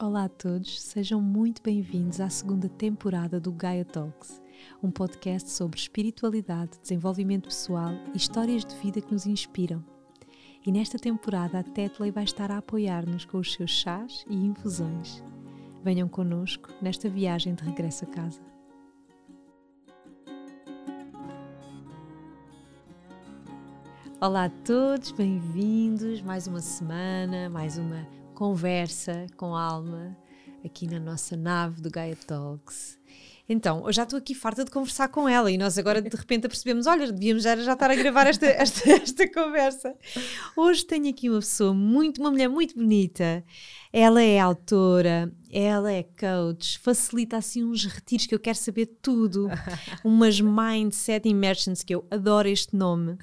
Olá a todos, sejam muito bem-vindos à segunda temporada do Gaia Talks, um podcast sobre espiritualidade, desenvolvimento pessoal e histórias de vida que nos inspiram. E nesta temporada a Tetley vai estar a apoiar-nos com os seus chás e infusões. Venham connosco nesta viagem de regresso a casa. Olá a todos, bem-vindos. Mais uma semana, mais uma conversa com alma aqui na nossa nave do Gaia Talks. Então, eu já estou aqui farta de conversar com ela e nós agora de repente percebemos: olha, devíamos já, já estar a gravar esta, esta, esta conversa. Hoje tenho aqui uma pessoa muito, uma mulher muito bonita. Ela é autora, ela é coach, facilita assim uns retiros que eu quero saber tudo, umas mindset immersions que eu adoro este nome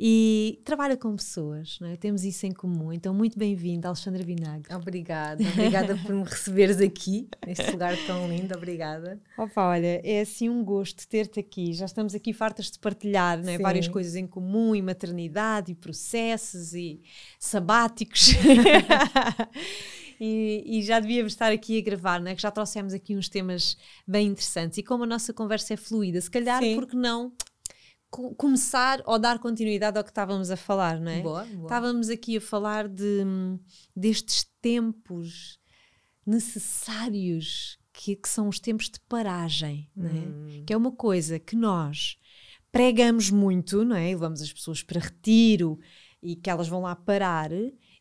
e trabalha com pessoas, é? temos isso em comum. Então, muito bem-vinda, Alexandra Vinagre. Obrigada, obrigada por me receberes aqui, neste lugar tão lindo, obrigada. Opa, olha, é assim um gosto ter-te aqui. Já estamos aqui fartas de partilhar é? várias coisas em comum, e maternidade, e processos, e sabáticos. E, e, já devíamos estar aqui a gravar, não é? Que já trouxemos aqui uns temas bem interessantes. E como a nossa conversa é fluida, se calhar, Sim. porque não começar ou dar continuidade ao que estávamos a falar, não é? Boa, boa. Estávamos aqui a falar de, destes tempos necessários que, que são os tempos de paragem, não é? Hum. Que é uma coisa que nós pregamos muito, não é? Levamos as pessoas para retiro e que elas vão lá parar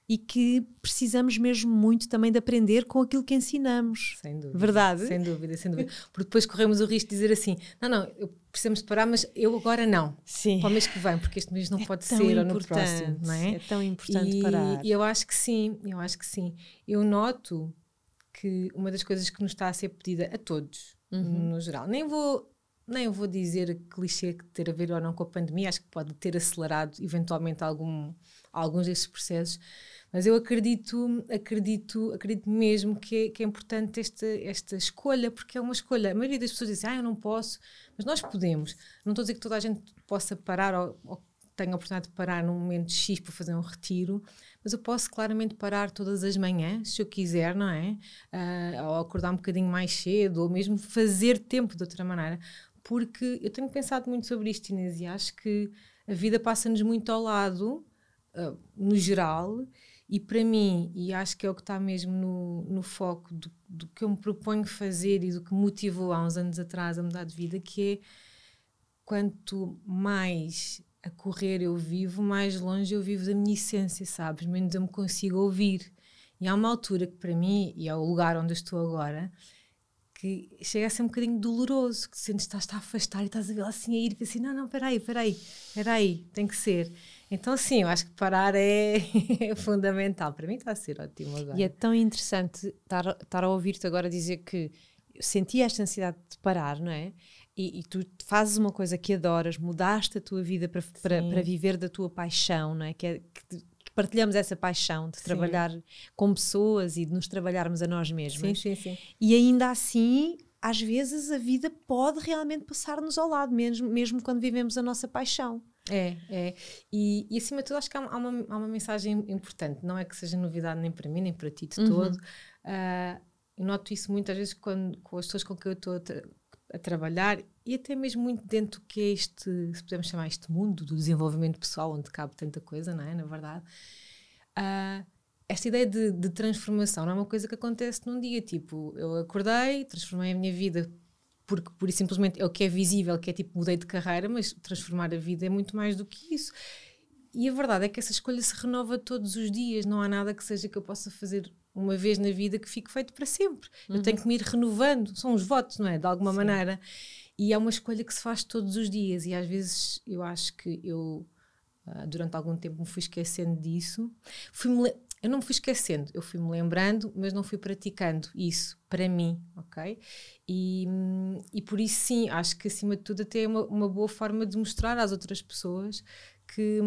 e que precisamos mesmo muito também de aprender com aquilo que ensinamos. Sem dúvida. Verdade? Sem dúvida, sem dúvida. Porque depois corremos o risco de dizer assim: não, não, eu precisamos parar, mas eu agora não. Sim. Para o mês que vem, porque este mês não é pode ser ou no próximo, não é? É tão importante e, parar. E eu acho que sim, eu acho que sim. Eu noto que uma das coisas que nos está a ser pedida a todos, uhum. no geral, nem vou nem vou dizer clichê que ter a ver ou não com a pandemia, acho que pode ter acelerado eventualmente algum, alguns desses processos, mas eu acredito, acredito, acredito mesmo que é, que é importante esta, esta escolha, porque é uma escolha. A maioria das pessoas diz, ah, eu não posso, mas nós podemos. Não estou a dizer que toda a gente possa parar ou, ou tenha a oportunidade de parar num momento X para fazer um retiro, mas eu posso claramente parar todas as manhãs, se eu quiser, não é? Uh, ou acordar um bocadinho mais cedo, ou mesmo fazer tempo de outra maneira, porque eu tenho pensado muito sobre isto, Inês, e acho que a vida passa-nos muito ao lado, uh, no geral, e para mim, e acho que é o que está mesmo no, no foco do, do, que eu me proponho fazer e do que motivou há uns anos atrás a mudar de vida, que é quanto mais a correr eu vivo, mais longe eu vivo da minha essência, sabes? Menos eu me consigo ouvir. E há uma altura que para mim, e é o lugar onde eu estou agora, que chega a ser um bocadinho doloroso, que te sentes que estás a afastar e estás a ver assim a ir e assim, não, não, peraí, peraí, peraí, tem que ser. Então, sim, eu acho que parar é, fundamental. Para mim está a ser ótimo agora. E é tão interessante estar, estar a ouvir-te agora dizer que senti esta ansiedade de parar, não é? E, e, tu fazes uma coisa que adoras, mudaste a tua vida para, para, para viver da tua paixão, não é? Que, é, que partilhamos essa paixão de sim. trabalhar com pessoas e de nos trabalharmos a nós mesmos. Sim, sim, sim. E ainda assim, às vezes a vida pode realmente passar-nos ao lado, mesmo, mesmo quando vivemos a nossa paixão. É, é. E, e, acima de tudo, acho que há, há, uma, há uma mensagem importante. Não é que seja novidade nem para mim, nem para ti de uhum. todo. Uh, eu noto isso muitas vezes quando, com as pessoas com quem eu estou a, tra a, trabalhar e até mesmo muito dentro do que é este, se podemos chamar este mundo do desenvolvimento pessoal, onde cabe tanta coisa, não é? Na verdade. Uh, esta ideia de, de transformação não é uma coisa que acontece num dia. Tipo, eu acordei, transformei a minha vida porque por simplesmente é o que é visível, que é tipo mudei de carreira, mas transformar a vida é muito mais do que isso. E a verdade é que essa escolha se renova todos os dias, não há nada que seja que eu possa fazer uma vez na vida que fique feito para sempre. Uhum. Eu tenho que me ir renovando, são os votos, não é? De alguma Sim. maneira. E é uma escolha que se faz todos os dias, e às vezes eu acho que eu, ah, durante algum tempo, me fui esquecendo disso. Fui-me eu não me fui esquecendo, eu fui me lembrando, mas não fui praticando isso para mim, ok? E, e por isso, sim, acho que acima de tudo, até é uma, uma boa forma de mostrar às outras pessoas que,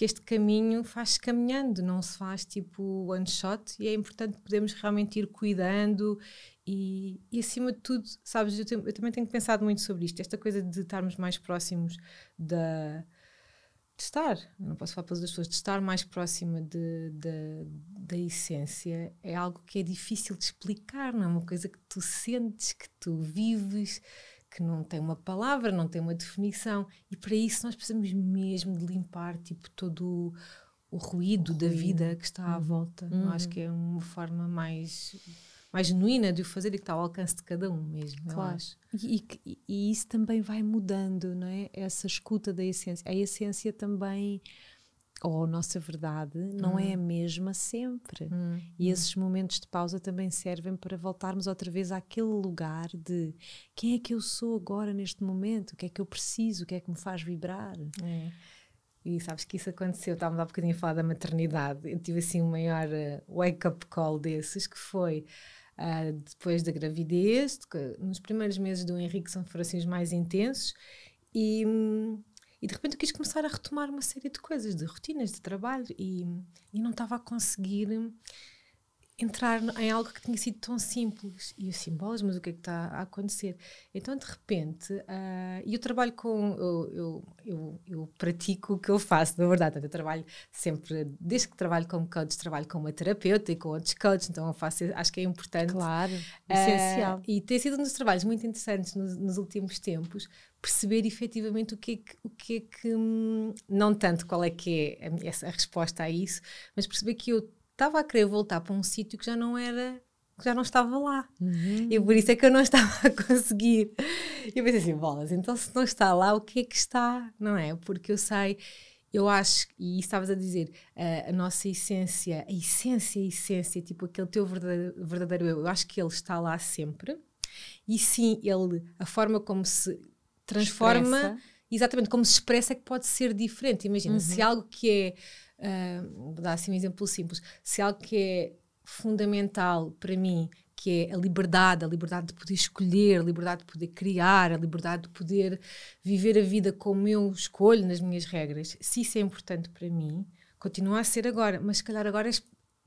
que este caminho faz-se caminhando, não se faz tipo one shot, e é importante podermos realmente ir cuidando. E, e acima de tudo, sabes, eu, eu também tenho pensado muito sobre isto, esta coisa de estarmos mais próximos da de estar, não posso falar pelas pessoas, de estar mais próxima de, de, da essência é algo que é difícil de explicar, não é uma coisa que tu sentes, que tu vives, que não tem uma palavra, não tem uma definição. E para isso nós precisamos mesmo de limpar tipo todo o, o ruído, da vida que está à volta. Uhum. Eu acho que é uma forma mais mais genuína de o fazer e que está ao alcance de cada um mesmo. Claro. E, e, e, isso também vai mudando, não é? Essa escuta da essência. A essência também ou a nossa verdade não hum. é a hum. mesma sempre. Hum. E hum. esses momentos de pausa também servem para voltarmos outra vez àquele lugar de quem é que eu sou agora neste momento, o que é que eu preciso, o que é que me faz vibrar. É. E sabes que isso aconteceu, estávamos há bocadinho a falar da maternidade. Eu tive assim um maior uh, wake-up call desses, que foi uh, depois da gravidez, nos primeiros meses do Henrique são foram assim os mais intensos, e. Hum, e de repente eu quis começar a retomar uma série de coisas, de rotinas de trabalho, e, e não estava a conseguir entrar em algo que tinha sido tão simples. E assim, bolas, mas o que é que está a acontecer? Então, de repente, uh, e eu trabalho com, eu, eu, eu, eu, pratico o que eu faço, na verdade. Eu trabalho sempre, desde que trabalho como coach, trabalho com uma terapeuta e com outros coaches, então eu faço, acho que é importante. Claro, uh, essencial. E tem sido um dos trabalhos muito interessantes nos, nos últimos tempos, perceber efetivamente o que é que, o que, é que hum, não tanto qual é que é a, a resposta a isso, mas perceber que eu estava a querer voltar para um sítio que já não era que já não estava lá. Uhum. E por isso é que eu não estava a conseguir. E eu pensei assim, bolas, então se não está lá, o que é que está? Não é? Porque eu sei, eu acho, e estavas a dizer, a, a, nossa essência, a essência, a essência, tipo aquele teu verdadeiro, verdadeiro eu, eu acho que ele está lá sempre. E sim, ele, a forma como se transforma, expressa. exatamente como se expressa é que pode ser diferente. Imagina, uhum. se algo que é uh, vou dar assim um exemplo simples, se algo que é fundamental para mim, que é a liberdade, a liberdade de poder escolher, a liberdade de poder criar, a liberdade de poder viver a vida como eu escolho nas minhas regras, se isso é importante para mim, continua a ser agora, mas se calhar agora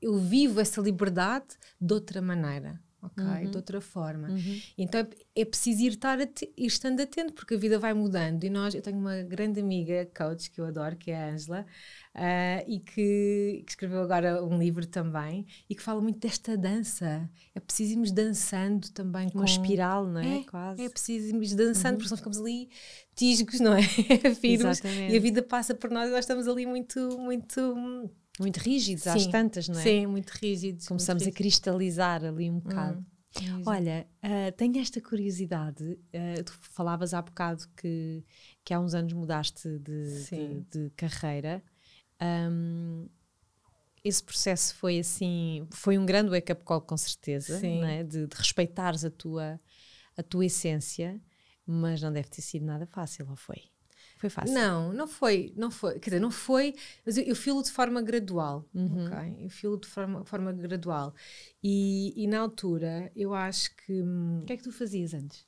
eu vivo essa liberdade de outra maneira ok? Uhum. De outra forma. Uhum. Então é, é, preciso ir, estar ir estando atento, porque a vida vai mudando. E nós, eu tenho uma grande amiga, coach, que eu adoro, que é a Angela, uh, e que, que, escreveu agora um livro também, e que fala muito desta dança. É preciso irmos dançando também. Uma com... espiral, não é? é? Quase. É preciso irmos dançando, uhum. porque senão ficamos ali tisgos, não é? Firmes. Exatamente. E a vida passa por nós e nós estamos ali muito, muito muito rígidos, Sim. às tantas, não é? Sim, muito rígidos. Começamos muito a cristalizar ali um bocado. Hum, Olha, uh, tenho esta curiosidade. Uh, tu falavas há bocado que, que há uns anos mudaste de, de, de carreira. Um, esse processo foi assim, foi um grande wake-up call com certeza, é? de, de respeitares a tua, a tua essência, mas não deve ter sido nada fácil, ou foi? Foi fácil? Não, não foi, não foi. Quer dizer, não foi, mas eu, eu filo de forma gradual, uhum. ok? Eu filo de forma, forma gradual. E, e na altura, eu acho que... Hum, o que é que tu fazias antes?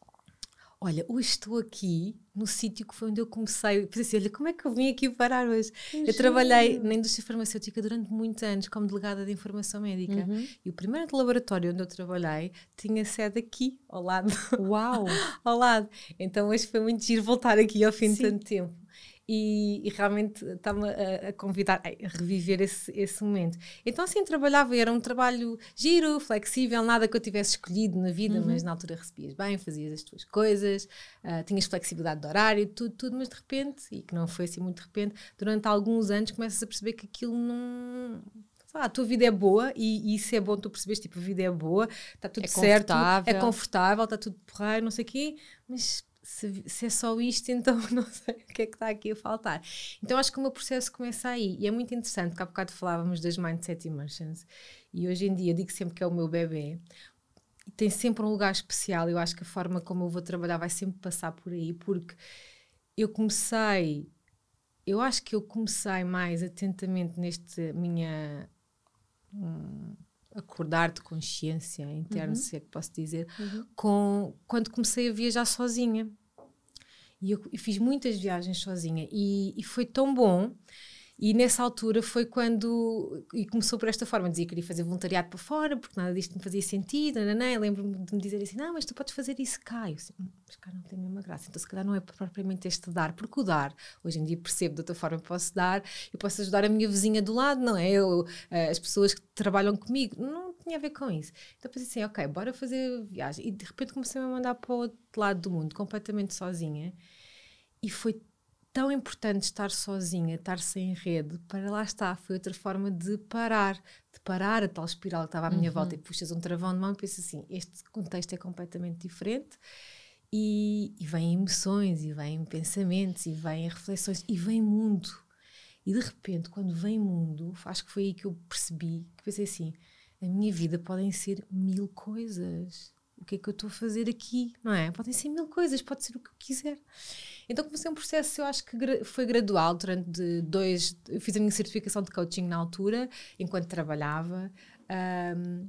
Olha, hoje estou aqui no sítio que foi onde eu comecei. Pensei assim, olha, como é que eu vim aqui parar hoje? eu trabalhei na indústria farmacêutica durante muitos anos como delegada de informação médica. Uhum. E o primeiro laboratório onde eu trabalhei tinha sede aqui, ao lado. Uau! ao lado. Então hoje foi muito giro voltar aqui ao fim Sim. de tanto tempo e, e realmente está-me a, a, convidar a reviver esse, esse momento. Então, assim, trabalhava, era um trabalho giro, flexível, nada que eu tivesse escolhido na vida, uhum. mas na altura recebias bem, fazias as tuas coisas, uh, tinhas flexibilidade de horário, tudo, tudo, mas de repente, e que não foi assim muito de repente, durante alguns anos começas a perceber que aquilo não a tua vida é boa e, e, isso é bom tu percebes, tipo, a vida é boa, está tudo é certo, é confortável, está tudo porreiro, não sei o quê, mas se, se, é só isto, então não sei o que é que está aqui a faltar. Então acho que o meu processo começa aí. E é muito interessante, porque há bocado falávamos das Mindset Emotions. E hoje em dia digo sempre que é o meu bebê. Tem sempre um lugar especial. Eu acho que a forma como eu vou trabalhar vai sempre passar por aí, porque eu comecei. Eu acho que eu comecei mais atentamente neste minha. Acordar de consciência interna, uhum. se é que posso dizer, uhum. com, quando comecei a viajar sozinha. E eu, eu fiz muitas viagens sozinha e, e, foi tão bom. E nessa altura foi quando. E começou por esta forma: dizia que queria fazer voluntariado para fora, porque nada disto me fazia sentido. Lembro-me de me dizer assim: não, mas tu podes fazer isso cá. Eu assim, hum, mas cá não tem nenhuma graça. Então, se calhar, não é propriamente este dar, porque o dar, hoje em dia percebo de outra forma posso dar, eu posso ajudar a minha vizinha do lado, não é? Eu, eh, as pessoas que trabalham comigo. Não tinha a ver com isso. Então, pensei assim: ok, bora fazer viagem. E de repente comecei a mandar para o outro lado do mundo, completamente sozinha. E foi tão importante estar sozinha, estar sem rede, para lá está, foi outra forma de parar, de parar a tal espiral que estava à minha uhum. volta e puxas um travão de mão e pensas assim, este contexto é completamente diferente e, e vêm emoções, e vêm pensamentos, e vêm reflexões, e vem mundo. E de repente, quando vem mundo, acho que foi aí que eu percebi, que pensei assim, a minha vida podem ser mil coisas. O que é que eu estou a fazer aqui, não é? Podem ser mil coisas, pode ser o que eu quiser. Então comecei um processo, eu acho que foi gradual, durante dois. Eu fiz a minha certificação de coaching na altura, enquanto trabalhava. Um,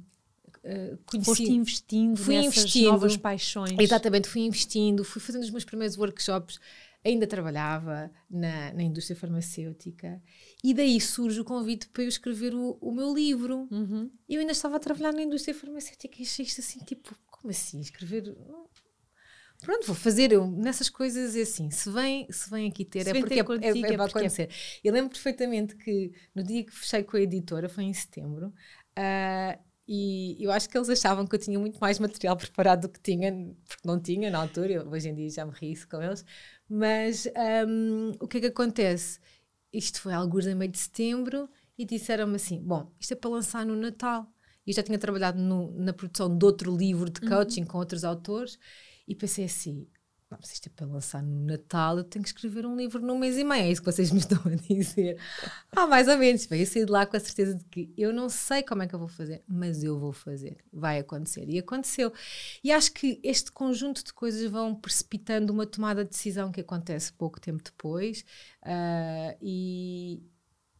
Uh, conheci, Foste investindo fui nessas investindo, novas paixões. Exatamente, fui investindo, fui fazendo os meus primeiros workshops, ainda trabalhava na, na indústria farmacêutica e daí surge o convite para eu escrever o, o meu livro. Uhum. Eu ainda estava a trabalhar na indústria farmacêutica e achei isto assim, tipo, como assim, escrever... Pronto, vou fazer eu nessas coisas é assim. Se vem, se vem aqui ter, se é porque ter é, contigo, é, é, é, é acontecer. Eu lembro perfeitamente que no dia que fechei com a editora, foi em setembro, uh, e eu acho que eles achavam que eu tinha muito mais material preparado do que tinha, porque não tinha na altura. Eu, hoje em dia já me ri com eles. Mas um, o que é que acontece? Isto foi alguns em meio de setembro e disseram-me assim: Bom, isto é para lançar no Natal. E eu já tinha trabalhado no, na produção de outro livro de uhum. coaching uhum. com outros autores e pensei assim: não, se isto é para lançar no Natal, eu tenho que escrever um livro num mês e meio. É isso que vocês me estão a dizer. Ah, mais ou menos. Bem, eu saí de lá com a certeza de que eu não sei como é que eu vou fazer, mas eu vou fazer. Vai acontecer. E aconteceu. E acho que este conjunto de coisas vão precipitando uma tomada de decisão que acontece pouco tempo depois. Uh, e,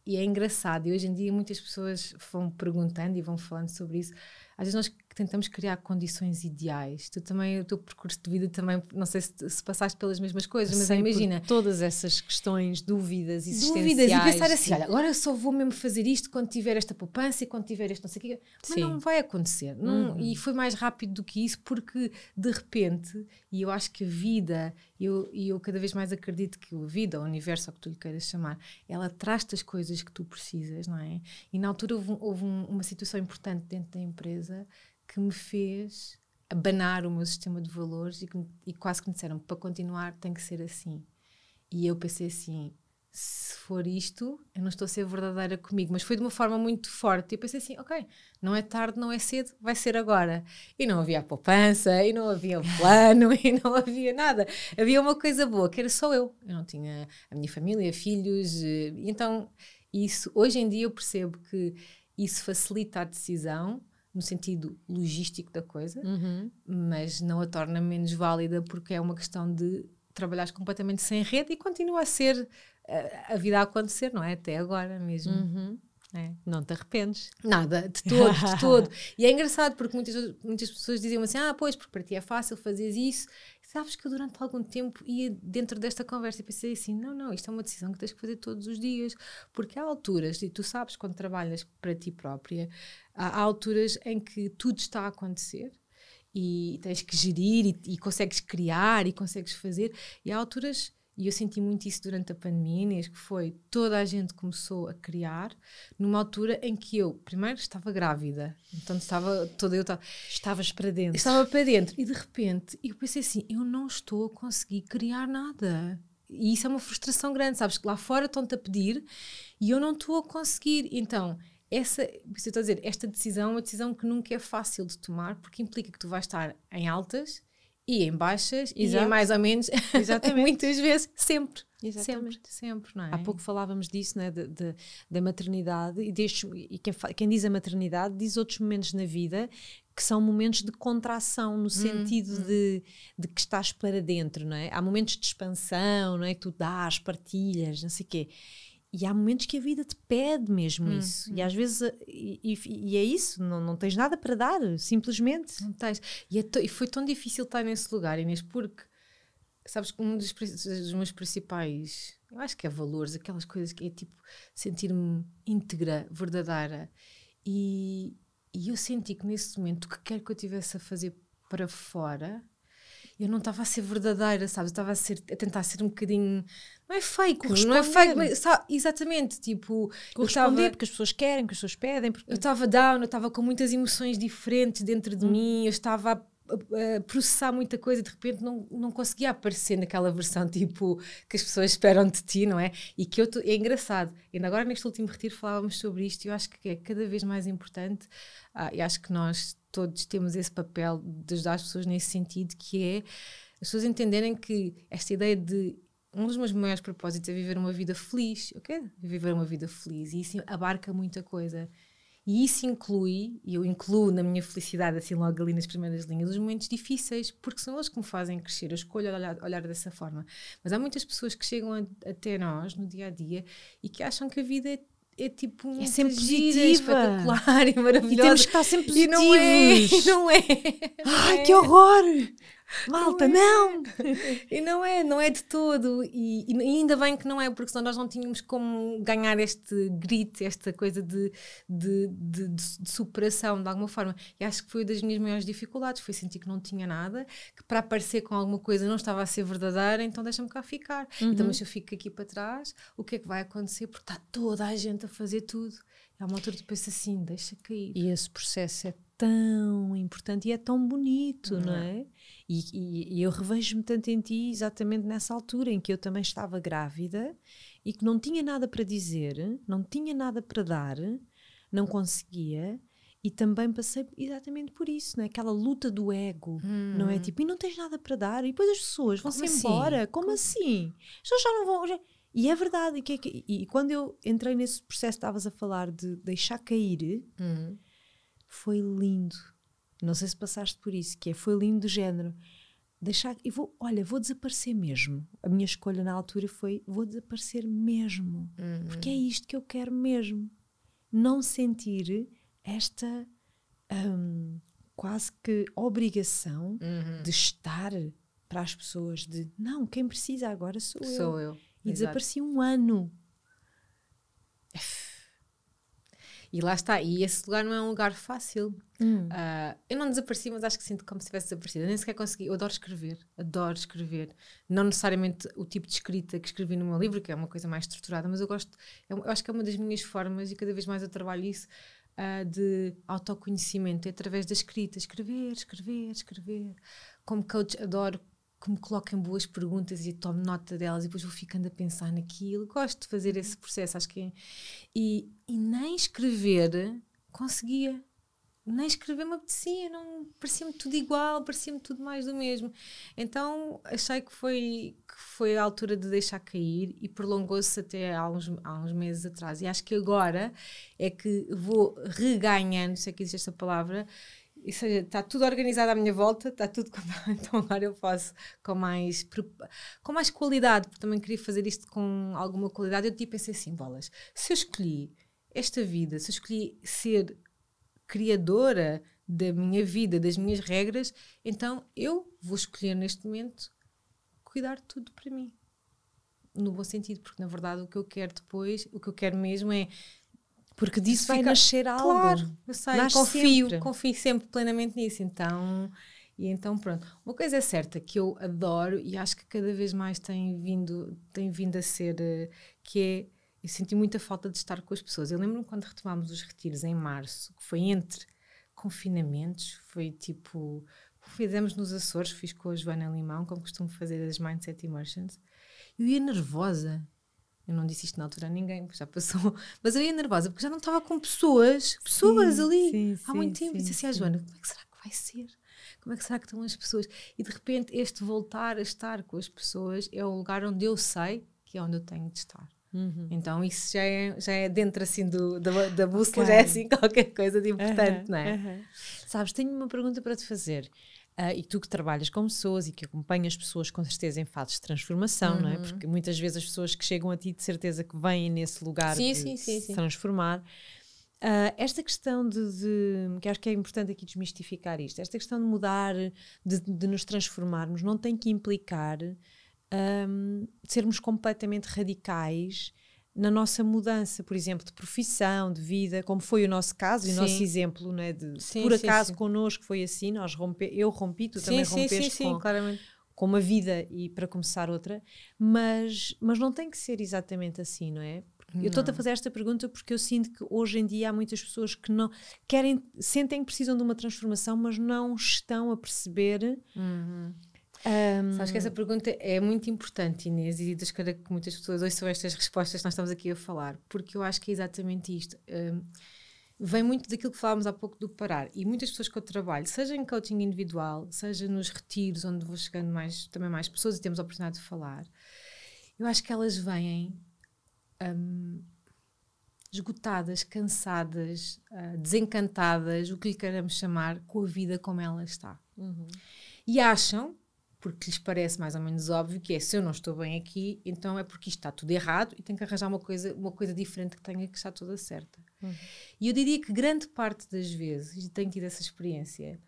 e é engraçado. E hoje em dia muitas pessoas vão perguntando e vão falando sobre isso. Às vezes nós tentamos criar condições ideais. Tu também, o teu percurso de vida também, não sei se, se passaste pelas mesmas coisas, mas imagina. Todas essas questões, dúvidas, existenciais. Dúvidas e pensar assim, olha, agora eu só vou mesmo fazer isto quando tiver esta poupança e quando tiver este não sei o quê. Mas Sim. não vai acontecer. Não, uhum. E foi mais rápido do que isso porque, de repente, e eu acho que a vida, e eu, eu cada vez mais acredito que a vida, o universo, ou que tu lhe queiras chamar, ela traz-te as coisas que tu precisas, não é? E na altura houve, houve um, uma situação importante dentro da empresa que me fez abanar o meu sistema de valores e, que, e quase que me disseram para continuar tem que ser assim. E eu pensei assim: for isto, eu não estou a ser verdadeira comigo. Mas foi de uma forma muito forte. E eu pensei assim: ok, não é tarde, não é cedo, vai ser agora. E não havia poupança, e não havia plano, e não havia nada. Havia uma coisa boa, que era só eu. Eu não tinha a minha família, filhos. Então, isso, hoje em dia eu percebo que isso facilita a decisão no sentido logístico da coisa, uhum. mas não a torna menos válida porque é uma questão de trabalhar completamente sem rede e continua a ser a, a vida a acontecer, não é? Até agora mesmo. Uhum. É. Não te arrependes? Nada, de todo, de todo. E é engraçado porque muitas, muitas pessoas diziam assim: ah, pois, porque para ti é fácil fazer isso. Sabes que eu durante algum tempo ia dentro desta conversa e pensei assim: não, não, isto é uma decisão que tens que fazer todos os dias, porque há alturas, e tu sabes quando trabalhas para ti própria, há, há alturas em que tudo está a acontecer e tens que gerir e, e consegues criar e consegues fazer, e há alturas e eu senti muito isso durante a pandemia, Inês, que foi toda a gente começou a criar numa altura em que eu, primeiro, estava grávida. Então estava toda eu estava, estavas para dentro. Estava para dentro e de repente eu pensei assim, eu não estou a conseguir criar nada. E isso é uma frustração grande, sabes que lá fora estão-te a pedir e eu não estou a conseguir. Então, essa, eu estou a dizer, esta decisão é uma decisão que nunca é fácil de tomar, porque implica que tu vais estar em altas e em baixas Exato. e em mais ou menos muitas vezes sempre Exatamente. sempre sempre não é? há pouco falávamos disso né de, de da maternidade e, deixo, e quem, quem, diz a maternidade diz outros momentos na vida que são momentos de contração no hum, sentido hum. De, de que estás para dentro não é há momentos de expansão não é que tu dás partilhas não sei o quê e há momentos que a vida te pede mesmo hum, isso. Hum. E às vezes, e, e, e, é isso, não, não tens nada para dar, simplesmente. Não tens. E, é e foi tão difícil estar nesse lugar, Inês, porque, sabes, um dos, dos meus principais Eu acho que é valores, aquelas coisas que é tipo sentir-me íntegra, verdadeira. E, e eu senti que nesse momento o que quer que eu tivesse a fazer para fora, eu não estava a ser verdadeira, sabes? Estava a, ser, a tentar ser um bocadinho. Não é fake, não é fake, mas, sabe, exatamente. Tipo, corresponder tava, porque as pessoas querem, porque as pessoas pedem. Porque... Eu estava down, eu estava com muitas emoções diferentes dentro de hum. mim, eu estava a processar muita coisa e de repente não, não conseguia aparecer naquela versão tipo que as pessoas esperam de ti, não é? E que eu tô, é engraçado. Ainda agora neste último retiro falávamos sobre isto e eu acho que é cada vez mais importante uh, e acho que nós todos temos esse papel de ajudar as pessoas nesse sentido que é as pessoas entenderem que esta ideia de um dos meus maiores propósitos é viver uma vida feliz. Quero viver uma vida feliz e isso abarca muita coisa. E isso inclui, e eu incluo na minha felicidade, assim logo ali nas primeiras linhas, os momentos difíceis, porque são eles que me fazem crescer. Eu escolho olhar, olhar dessa forma. Mas há muitas pessoas que chegam a, até nós no dia a dia e que acham que a vida é é tipo é sempre positiva, espetacular e maravilhosa. E temos que estar sempre positivos. E não é, não é. Ai, é. que horror! Malta, não! e não é, não é de todo. E, e, ainda bem que não é, porque senão nós não tínhamos como ganhar este grito, esta coisa de, de, de, de, superação de alguma forma. E acho que foi das minhas maiores dificuldades. Foi sentir que não tinha nada, que para aparecer com alguma coisa não estava a ser verdadeira, então deixa-me cá ficar. Uhum. Então, mas se eu fico aqui para trás, o que é que vai acontecer? Porque está toda a gente a fazer tudo. Há uma altura que tu pensas assim, deixa cair. E esse processo é tão importante e é tão bonito, não, não é? E, e, e eu revejo-me tanto em ti exatamente nessa altura em que eu também estava grávida e que não tinha nada para dizer, não tinha nada para dar, não conseguia. E também passei exatamente por isso, não é? Aquela luta do ego, hum. não é? Hum. Tipo, e não tens nada para dar, e depois as pessoas vão-se assim? embora. Como, Como assim? As pessoas já não vão. Já... E é verdade. E, que, é que, e, quando eu entrei nesse processo, estavas a falar de deixar cair, uhum. foi lindo. Não sei se passaste por isso, que é, foi lindo do género. Deixar, e vou, olha, vou desaparecer mesmo. A minha escolha na altura foi: vou desaparecer mesmo. Uhum. Porque é isto que eu quero mesmo. Não sentir esta um, quase que obrigação uhum. de estar para as pessoas, de não, quem precisa agora sou, sou eu. Sou eu. E desapareci um ano. E lá está. E esse lugar não é um lugar fácil. Hum. Uh, eu não desapareci, mas acho que sinto como se tivesse desaparecido. Eu nem sequer consegui. Eu adoro escrever. Adoro escrever. Não necessariamente o tipo de escrita que escrevi no meu livro, que é uma coisa mais estruturada, mas eu gosto. Eu, eu acho que é uma das minhas formas, e cada vez mais eu trabalho isso, uh, de autoconhecimento. É através da escrita. Escrever, escrever, escrever. Como coach, adoro que me coloquem boas perguntas e tomo nota delas e depois vou ficando a pensar naquilo. Gosto de fazer esse processo, acho que é. E, e nem escrever conseguia. Nem escrever me apetecia, não parecia-me tudo igual, parecia-me tudo mais do mesmo. Então achei que foi, que foi a altura de deixar cair e prolongou-se até há uns, há uns meses atrás. E acho que agora é que vou reganhando, se é que existe esta palavra, ou seja, está tudo organizado à minha volta, está tudo então agora eu posso com mais com mais qualidade, porque também queria fazer isto com alguma qualidade. Eu tipo pensei assim, bolas, se eu escolhi esta vida, se eu escolhi ser criadora da minha vida, das minhas regras, então eu vou escolher neste momento cuidar tudo para mim. No bom sentido, porque na verdade o que eu quero depois, o que eu quero mesmo é porque disso vai fica... nascer algo. Claro, eu sei, Nasce confio, sempre. confio sempre plenamente nisso. Então, e então pronto. Uma coisa é certa que eu adoro e acho que cada vez mais tem vindo, tem vindo a ser, uh, que é, eu senti muita falta de estar com as pessoas. Eu lembro-me quando retomámos os retiros em março, que foi entre confinamentos, foi tipo, fizemos nos Açores, fiz com a Joana Limão, como costumo fazer as Mindset Immersions, eu ia nervosa, eu não disse isto na altura a ninguém, porque já passou. Mas eu ia nervosa porque já não estava com pessoas, pessoas sim, ali sim, há muito tempo. Sim, disse assim à Joana: como é que será que vai ser? Como é que será que estão as pessoas? E de repente, este voltar a estar com as pessoas é o lugar onde eu sei que é onde eu tenho de estar. Uhum. Então isso já é, já é dentro assim do, da, da bússola, okay. já é assim qualquer coisa de importante, uhum, não é? Uhum. Sabes, tenho uma pergunta para te fazer. Uh, e tu que trabalhas com pessoas e que acompanhas pessoas com certeza em fases de transformação, uhum. não é? Uhum. Porque muitas vezes as pessoas que chegam a ti de certeza que vêm nesse lugar sim, de sim, sim, se transformar. Uh, esta questão de, de, que acho que é importante aqui desmistificar isto, esta questão de mudar, de, de nos transformarmos, não tem que implicar um, sermos completamente radicais na nossa mudança, por exemplo, de profissão, de vida, como foi o nosso caso e o nosso exemplo, né, de sim, por acaso sim, sim. connosco foi assim, nós rompe, eu rompi, tu também rompeste sim, com, claramente. com uma vida e para começar outra, mas, mas não tem que ser exatamente assim, não é? Não. Eu estou a fazer esta pergunta porque eu sinto que hoje em dia há muitas pessoas que não querem, sentem que precisam de uma transformação, mas não estão a perceber uhum. Um... Sabes que essa pergunta é muito importante, Inês, e das que muitas pessoas ouçam estas respostas que nós estamos aqui a falar, porque eu acho que é exatamente isto. Um, vem muito daquilo que falávamos há pouco do parar. E muitas pessoas que eu trabalho, seja em coaching individual, seja nos retiros, onde vou chegando mais, também mais pessoas e temos a oportunidade de falar, eu acho que elas vêm um, esgotadas, cansadas, uh, desencantadas, o que lhe queremos chamar, com a vida como ela está. Uhum. E acham porque lhes parece mais ou menos óbvio que é se eu não estou bem aqui, então é porque isto está tudo errado e tenho que arranjar uma coisa, uma coisa diferente que tenha que estar toda certa. Uhum. E eu diria que grande parte das vezes, e tenho tido essa experiência,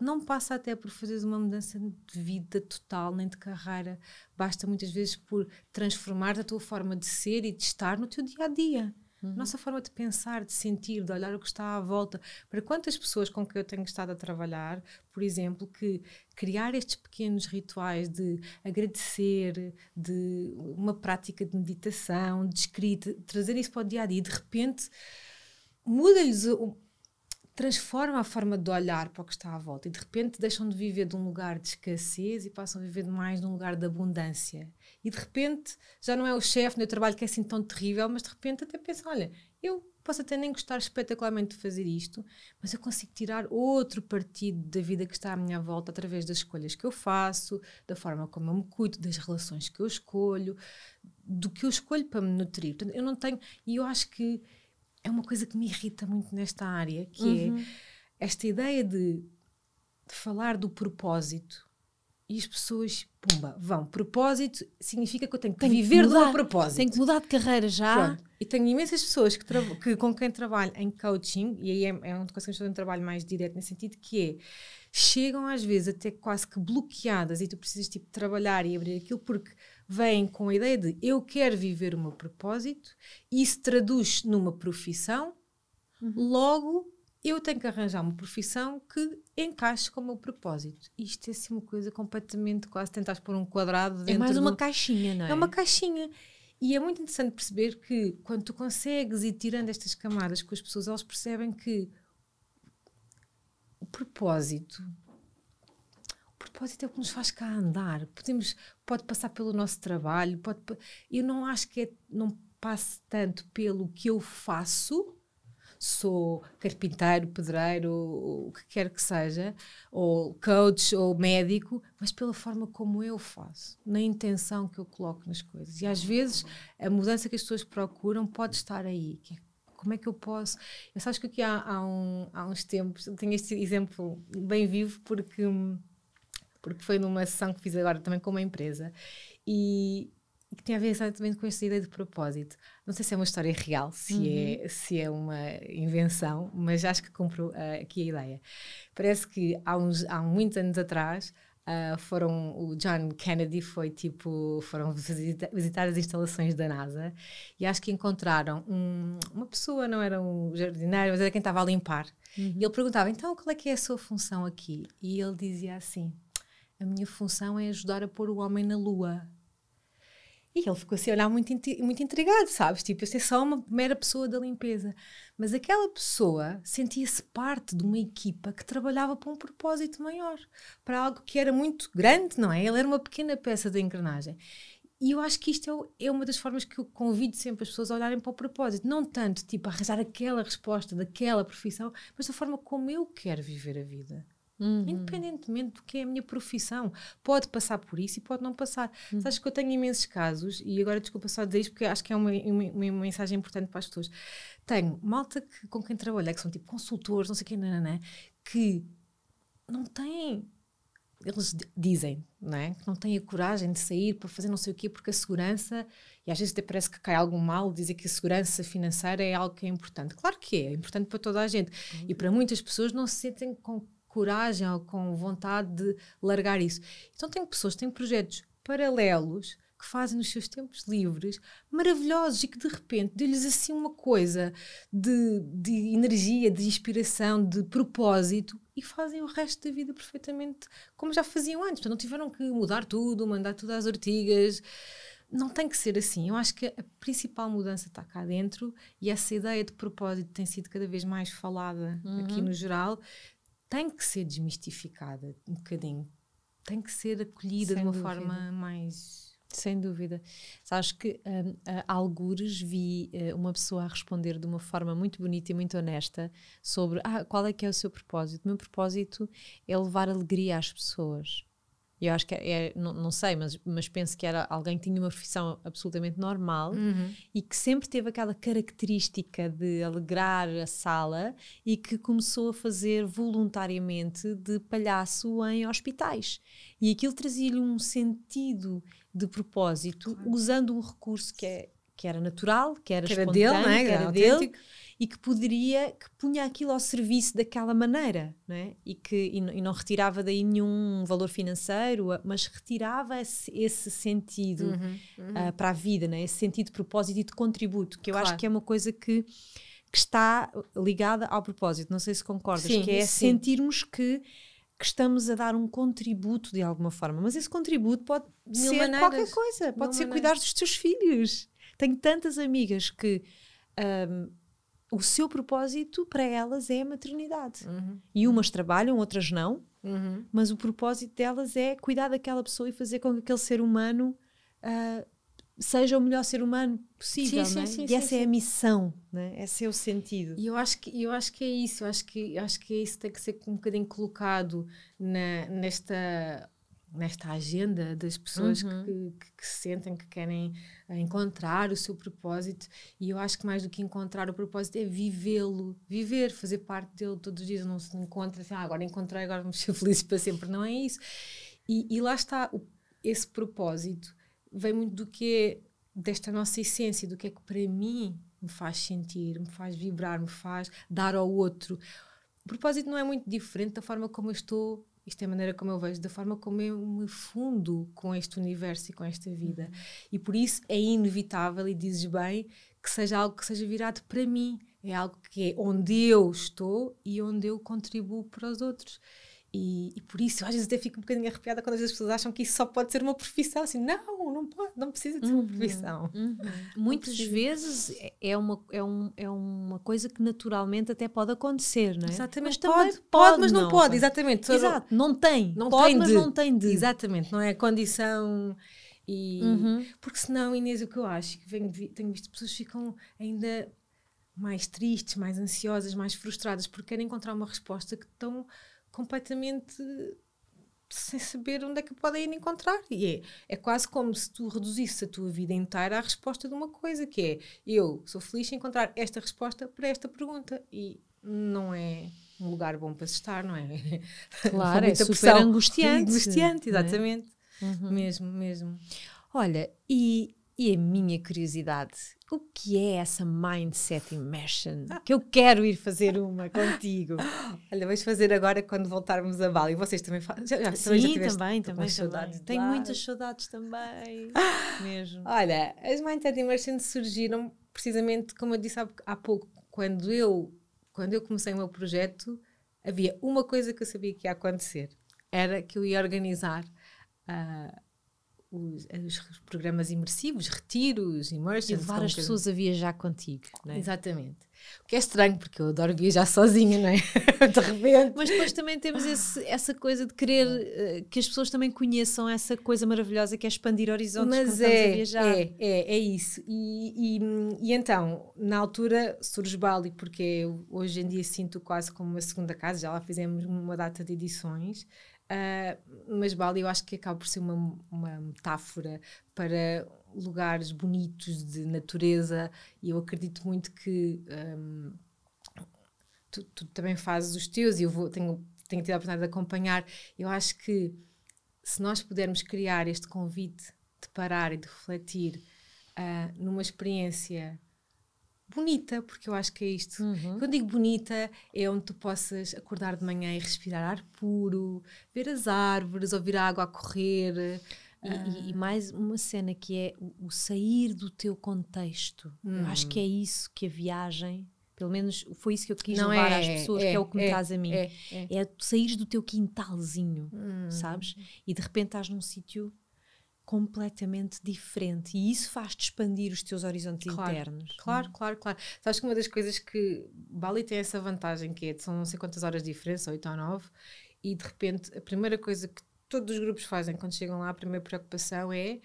não passa até por fazeres uma mudança de vida total, nem de carreira. Basta muitas vezes por transformar a tua forma de ser e de estar no teu dia a dia. Uhum. Nossa forma de pensar, de sentir, de olhar o que está à volta. Para quantas pessoas com que eu tenho estado a trabalhar, por exemplo, que criar estes pequenos rituais de agradecer, de uma prática de meditação, de escrita, trazer isso para o dia a dia, de repente muda-lhes transforma a forma de olhar para o que está à volta e de repente deixam de viver de um lugar de escassez e passam a viver mais num lugar de abundância. E de repente já não é o chefe no trabalho que é assim tão terrível, mas de repente até pensa: olha, eu posso até nem gostar espetacularmente de fazer isto, mas eu consigo tirar outro partido da vida que está à minha volta através das escolhas que eu faço, da forma como eu me cuido, das relações que eu escolho, do que eu escolho para me nutrir. Portanto, eu não tenho. E eu acho que é uma coisa que me irrita muito nesta área, que é uhum. é esta ideia de, de, falar do propósito e as pessoas, pumba, vão. Propósito significa que eu tenho que tenho viver que mudar, do meu propósito. Tenho que mudar de carreira já. Pronto. E tenho imensas pessoas que, que, com quem trabalho em coaching, e aí é, é onde conseguimos fazer um trabalho mais direto nesse sentido, que é chegam às vezes até quase que bloqueadas e tu precisas tipo trabalhar e abrir aquilo porque vêm com a ideia de eu quero viver o meu propósito, e isso traduz numa profissão, uhum. logo eu tenho que arranjar uma profissão que encaixe com o meu propósito. Isto é assim uma coisa completamente quase tentar pôr um quadrado é dentro É mais uma caixinha, não é? É uma caixinha. E é muito interessante perceber que quando tu consegues ir tirando estas camadas com as pessoas, elas percebem que o propósito propósito é o que nos faz cá andar. Podemos, pode passar pelo nosso trabalho, pode, eu não acho que é, não passe tanto pelo que eu faço, sou carpinteiro, pedreiro, o que quer que seja, ou coach, ou médico, mas pela forma como eu faço, na intenção que eu coloco nas coisas. E às vezes a mudança que as pessoas procuram pode estar aí, que é como é que eu posso. Eu sabes que aqui há, há, um, há uns tempos, tenho este exemplo bem vivo, porque porque foi numa sessão que fiz agora também com uma empresa e, e que tem a ver exatamente com esta ideia de propósito. Não sei se é uma história real, se, uhum. é, se é uma invenção, mas acho que compro uh, aqui a ideia. Parece que há, uns, há muitos anos atrás Uh, foram o John Kennedy foi tipo foram visita, visitar as instalações da NASA e acho que encontraram um, uma pessoa não era um jardineiro mas era quem estava a limpar uhum. e ele perguntava então qual é que é a sua função aqui e ele dizia assim a minha função é ajudar a pôr o homem na lua. E ele ficou assim a olhar muito, muito intrigado, sabes? Tipo, eu sei só uma mera pessoa da limpeza. Mas aquela pessoa sentia-se parte de uma equipa que trabalhava para um propósito maior, para algo que era muito grande, não é? Ele era uma pequena peça da engrenagem. E eu acho que isto é, é, uma das formas que eu convido sempre as pessoas a olharem para o propósito. Não tanto, tipo, arranjar aquela resposta daquela profissão, mas da forma como eu quero viver a vida. Uhum. Independentemente do que é a minha profissão. Pode passar por isso e pode não passar. Uhum. Sabes que eu tenho imensos casos, e agora desculpa só dizer isto, porque acho que é uma, uma, uma, mensagem importante para as pessoas. Tenho malta que, com quem trabalho, que são tipo consultores, não sei o que, nananã, que não têm. Eles dizem não é? que não têm a coragem de sair para fazer não sei o quê, porque a segurança, e às vezes até parece que cai algum mal, dizer que a segurança financeira é algo que é importante. Claro que é, é importante para toda a gente. Uhum. E para muitas pessoas não se sentem com coragem ou com vontade de largar isso. Então, tenho pessoas, tenho projetos paralelos que fazem nos seus tempos livres maravilhosos e que de repente dê-lhes assim uma coisa de, de energia, de inspiração, de propósito e fazem o resto da vida perfeitamente como já faziam antes. Portanto, não tiveram que mudar tudo, mandar tudo às ortigas. Não tem que ser assim. Eu acho que a principal mudança está cá dentro e essa ideia de propósito tem sido cada vez mais falada uhum. aqui no geral. Tem que ser desmistificada um bocadinho. Tem que ser acolhida Sem de uma dúvida. forma mais sem dúvida. Sabes que um, a algures vi uh, uma pessoa a responder de uma forma muito bonita e muito honesta sobre ah, qual é que é o seu propósito. O meu propósito é levar alegria às pessoas. Eu acho que é, não, não, sei, mas, mas penso que era alguém que tinha uma profissão absolutamente normal uhum. e que sempre teve aquela característica de alegrar a sala e que começou a fazer voluntariamente de palhaço em hospitais. E aquilo trazia-lhe um sentido de propósito, claro. usando um recurso que, é, que era natural, que era, que era dele, não é? que era, era dele e que poderia, que punha aquilo ao serviço daquela maneira, não é? E que e, e não retirava daí nenhum valor financeiro, mas retirava esse, esse sentido uhum, uhum. Uh, para a vida, né? Esse sentido de propósito e de contributo, que eu claro. acho que é uma coisa que que está ligada ao propósito. Não sei se concordas, sim, que é sim. sentirmos que que estamos a dar um contributo de alguma forma, mas esse contributo pode ser maneiras, qualquer coisa, pode ser cuidar dos teus filhos. Tenho tantas amigas que um, o seu propósito para elas é a maternidade. Uhum. E umas trabalham, outras não, uhum. mas o propósito delas é cuidar daquela pessoa e fazer com que aquele ser humano uh, seja o melhor ser humano possível, sim, sim, é? sim, e essa é a missão, né? esse é o sentido. E eu acho que eu acho que é isso, eu acho que eu acho que é isso que tem que ser um bocadinho colocado na, nesta nesta agenda das pessoas uhum. que, que, que, se sentem que querem encontrar o seu propósito e eu acho que mais do que encontrar o propósito é vivê-lo, viver, fazer parte dele todos os dias, não se encontra assim, ah, agora encontrei, agora vamos ser felizes para sempre, não é isso. E, e lá está, o, esse propósito vem muito do que é desta nossa essência, do que é que para mim me faz sentir, me faz vibrar, me faz dar ao outro. O propósito não é muito diferente da forma como eu estou, isto é a maneira como eu vejo, da forma como eu me fundo com este universo e com esta vida. Uhum. E por isso é inevitável, e dizes bem, que seja algo que seja virado para mim. É algo que é onde eu estou e onde eu contribuo para os outros. E, e, por isso, às vezes até fico um bocadinho arrepiada quando as pessoas acham que isso só pode ser uma profissão. Assim, não, não pode, não precisa de ser uma uhum, profissão. Uhum. Muitas vezes é, é uma, é, um, é uma coisa que naturalmente até pode acontecer, não é? Exatamente, mas pode, pode, pode, mas não, não pode, exatamente. Exato, não tem. Não pode, tem mas de. não tem de. Exatamente, não é condição. E, uhum. Porque senão, Inês, o que eu acho, que venho, tenho visto pessoas que ficam ainda mais tristes, mais ansiosas, mais frustradas, porque querem encontrar uma resposta que estão completamente sem saber onde é que podem ir encontrar. E é, é quase como se tu reduzisse a tua vida inteira à resposta de uma coisa, que é eu sou feliz em encontrar esta resposta para esta pergunta. E não é um lugar bom para se estar, não é? Claro, é super pressão. angustiante. Angustiante, é? exatamente. É? Uhum. Mesmo, mesmo. Olha, e e a minha curiosidade, o que é essa Mindset Immersion? Que eu quero ir fazer uma contigo. Olha, vais fazer agora quando voltarmos a Bali. E vocês também fazem? Já, Sim, também, já também, também. Saudades Tenho muitas saudades também. mesmo. Olha, as Mindset Immersion surgiram precisamente, como eu disse há, há pouco, quando eu, quando eu comecei o meu projeto, havia uma coisa que eu sabia que ia acontecer. Era que eu ia organizar... Uh, os, os, programas imersivos, retiros, immersions. E levar as pessoas a viajar contigo, não é? Exatamente. O que é estranho, porque eu adoro viajar sozinha, não é? de repente. Mas depois também temos esse, essa coisa de querer uh, que as pessoas também conheçam essa coisa maravilhosa que é expandir horizontes Mas é, a viajar. É, é, é isso. E, e, e, então, na altura, surge Bali, porque hoje em dia sinto quase como uma segunda casa, já lá fizemos uma data de edições. Uh, mas Bali eu acho que acaba por ser uma, uma metáfora para lugares bonitos de natureza e eu acredito muito que um, tu, tu, também fazes os teus e eu vou, tenho, tenho tido a oportunidade de acompanhar. Eu acho que se nós pudermos criar este convite de parar e de refletir uh, numa experiência bonita, porque eu acho que é isto. Uhum. Quando digo bonita, é onde tu possas acordar de manhã e respirar ar puro, ver as árvores, ouvir a água a correr, E, e, e, mais uma cena que é o, o sair do teu contexto. Hum. Eu acho que é isso que a viagem pelo menos foi isso que eu quis não levar é, às pessoas, é, que é o que me é, traz a mim. É, é. é sair do teu quintalzinho, hum. sabes? E de repente estás num sítio completamente diferente e isso faz-te expandir os teus horizontes claro, internos. Claro, hum. claro, claro. Sabes que uma das coisas que Bali tem essa vantagem que é, são não sei quantas horas de diferença, 8 ou 9, e de repente a primeira coisa que todos os grupos fazem quando chegam lá, a primeira preocupação é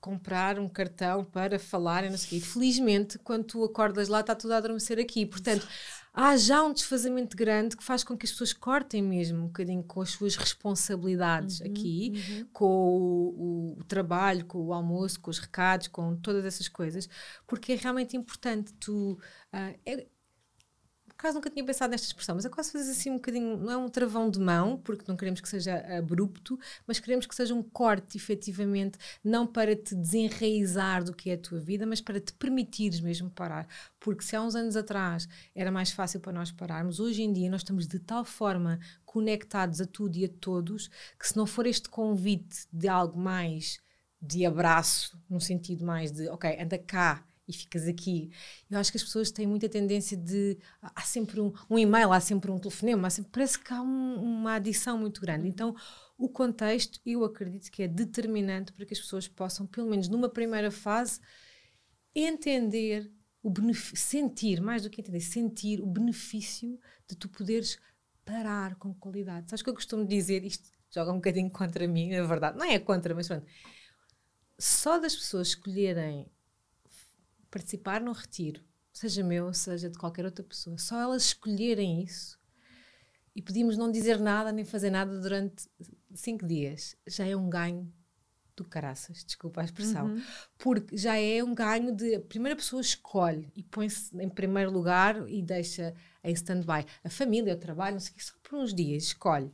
comprar um cartão para falar e não sei o quê. Felizmente, quando tu acordas lá, está tudo a adormecer aqui. Portanto, há já um desfazamento grande que faz com que as pessoas cortem mesmo um bocadinho com as suas responsabilidades uhum, aqui, uhum. com o, o, trabalho, com o almoço, com os recados, com todas essas coisas, porque é realmente importante tu. Uh, é, acaso nunca tinha pensado nesta expressão, mas é quase fazer assim um bocadinho, não é um travão de mão, porque não queremos que seja abrupto, mas queremos que seja um corte, efetivamente, não para te desenraizar do que é a tua vida, mas para te permitires mesmo parar. Porque se há uns anos atrás era mais fácil para nós pararmos, hoje em dia nós estamos de tal forma conectados a tudo e a todos que se não for este convite de algo mais de abraço, no sentido mais de, ok, anda cá, e ficas aqui. Eu acho que as pessoas têm muita tendência de. Há sempre um, um e-mail, há sempre um telefonema, sempre, parece que há um, uma adição muito grande. Então, o contexto, eu acredito que é determinante para que as pessoas possam, pelo menos numa primeira fase, entender o sentir, mais do que entender, sentir o benefício de tu poderes parar com qualidade. Sabes que eu costumo dizer, isto joga um bocadinho contra mim, na verdade, não é contra, mas pronto. Só das pessoas escolherem participar num retiro, seja meu, seja de qualquer outra pessoa, só elas escolherem isso e pedimos não dizer nada nem fazer nada durante cinco dias, já é um ganho do caraças, desculpa a expressão, uhum. porque já é um ganho de a primeira pessoa escolhe e põe-se em primeiro lugar e deixa em stand-by. A família, o trabalho, não sei o que, só por uns dias escolhe.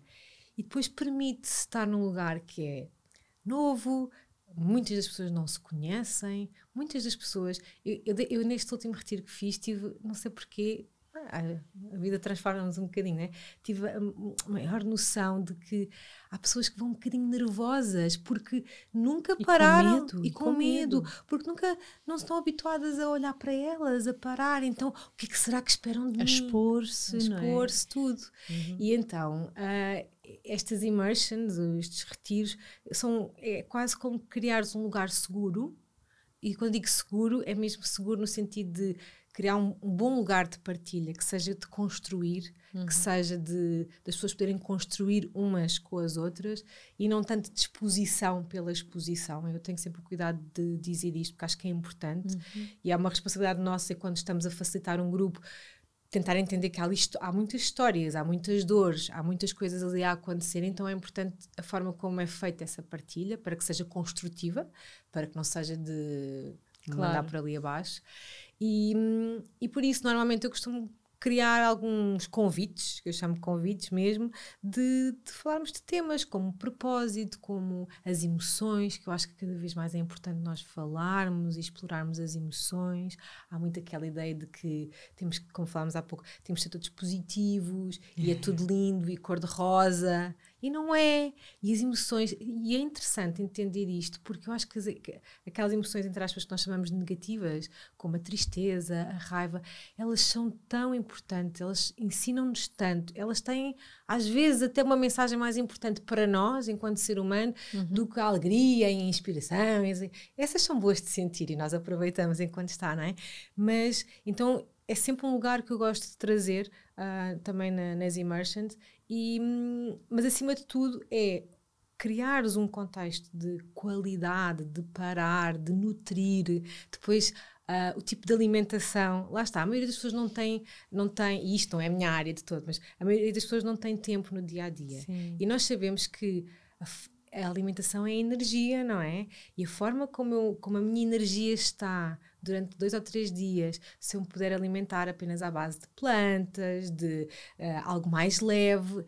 E depois permite-se estar num lugar que é novo, muitas das pessoas não se conhecem, muitas das pessoas. Eu, eu, eu neste último retiro que fiz, tive, não sei porquê, a vida transforma-nos um bocadinho, né? Tive a maior noção de que há pessoas que vão um bocadinho nervosas porque nunca e pararam com medo, e, com, com medo, medo, porque nunca não estão habituadas a olhar para elas, a parar. Então, o que, é que será que esperam de a mim? Expor-se, a expor-se é? tudo. Uhum. E então, uh, estas immersions, estes retiros, são é quase como criares um lugar seguro. E quando digo seguro, é mesmo seguro no sentido de criar um, um, bom lugar de partilha, que seja de construir, uhum. que seja de das pessoas poderem construir umas com as outras e não tanto de exposição pela exposição. Eu tenho sempre cuidado de dizer isto porque acho que é importante uhum. e é uma responsabilidade nossa quando estamos a facilitar um grupo tentar entender que há, há muitas histórias, há muitas dores, há muitas coisas ali a acontecer, então é importante a forma como é feita essa partilha para que seja construtiva, para que não seja de claro. mandar por ali abaixo. E, e por isso, normalmente, eu costumo criar alguns convites, que eu chamo de convites mesmo, de, de, falarmos de temas como propósito, como as emoções, que eu acho que cada vez mais é importante nós falarmos e explorarmos as emoções. Há muito aquela ideia de que temos, como falámos há pouco, temos de ser todos positivos e é tudo lindo e cor-de-rosa. E não é. E as emoções. E é interessante entender isto, porque eu acho que, as, que aquelas emoções, entre aspas, que nós chamamos de negativas, como a tristeza, a raiva, elas são tão importantes, elas ensinam-nos tanto, elas têm, às vezes, até uma mensagem mais importante para nós, enquanto ser humano, uhum. do que a alegria e a inspiração. E essas são boas de sentir e nós aproveitamos enquanto está, não é? Mas, então, é sempre um lugar que eu gosto de trazer uh, também na, nas immersions e, mas acima de tudo é criares um contexto de qualidade, de parar, de nutrir, depois uh, o tipo de alimentação, lá está, a maioria das pessoas não tem, não tem, e isto não é a minha área de todo, mas a maioria das pessoas não tem tempo no dia a dia. Sim. E nós sabemos que a, a, alimentação é energia, não é? E a forma como, eu, como a minha energia está durante dois ou três dias, se eu me puder alimentar apenas à base de plantas, de uh, algo mais leve.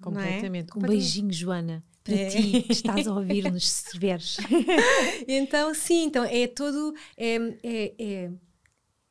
Completamente. É? Um beijinho, Joana, para é. ti, que estás a ouvir-nos se estiveres. então, sim, então é todo. É, é,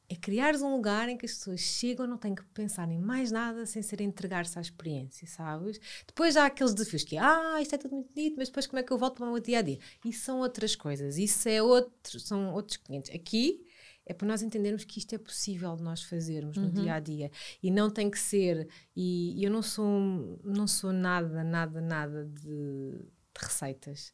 é, é criares um lugar em que as pessoas chegam não têm que pensar em mais nada sem ser entregar-se à experiência, sabes? Depois há aqueles desafios que, ah, isto é tudo muito bonito, mas depois como é que eu volto para o meu dia a dia? Isso são outras coisas, isso é outro, são outros clientes. Aqui é para nós entendermos que isto é possível de nós fazermos no uhum. dia a dia e não tem que ser. E, e eu não sou, não sou nada, nada, nada de, de receitas.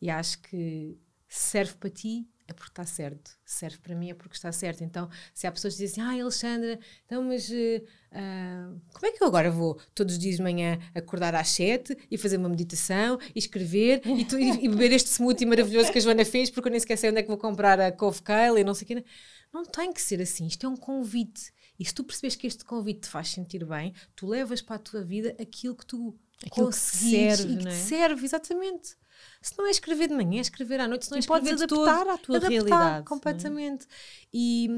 E acho que serve para ti é porque está certo. Serve para mim é porque está certo. Então, se há pessoas que dizem, ah, Alexandra, então, mas uh, como é que eu agora vou todos os dias de manhã acordar às sete e fazer uma meditação e escrever e, tu, e, e, beber este smoothie maravilhoso que a Joana fez porque eu nem sequer sei onde é que vou comprar a Cove Kale e não sei o quê. Não tem que ser assim. Isto é um convite. E se tu percebes que este convite te faz sentir bem, tu levas para a tua vida aquilo que tu aquilo que serve, e que é? serve, exatamente. Se não é escrever de manhã, é escrever à noite, se não é escrever podes adaptar todo, à tua adaptar realidade. É? completamente. É? E,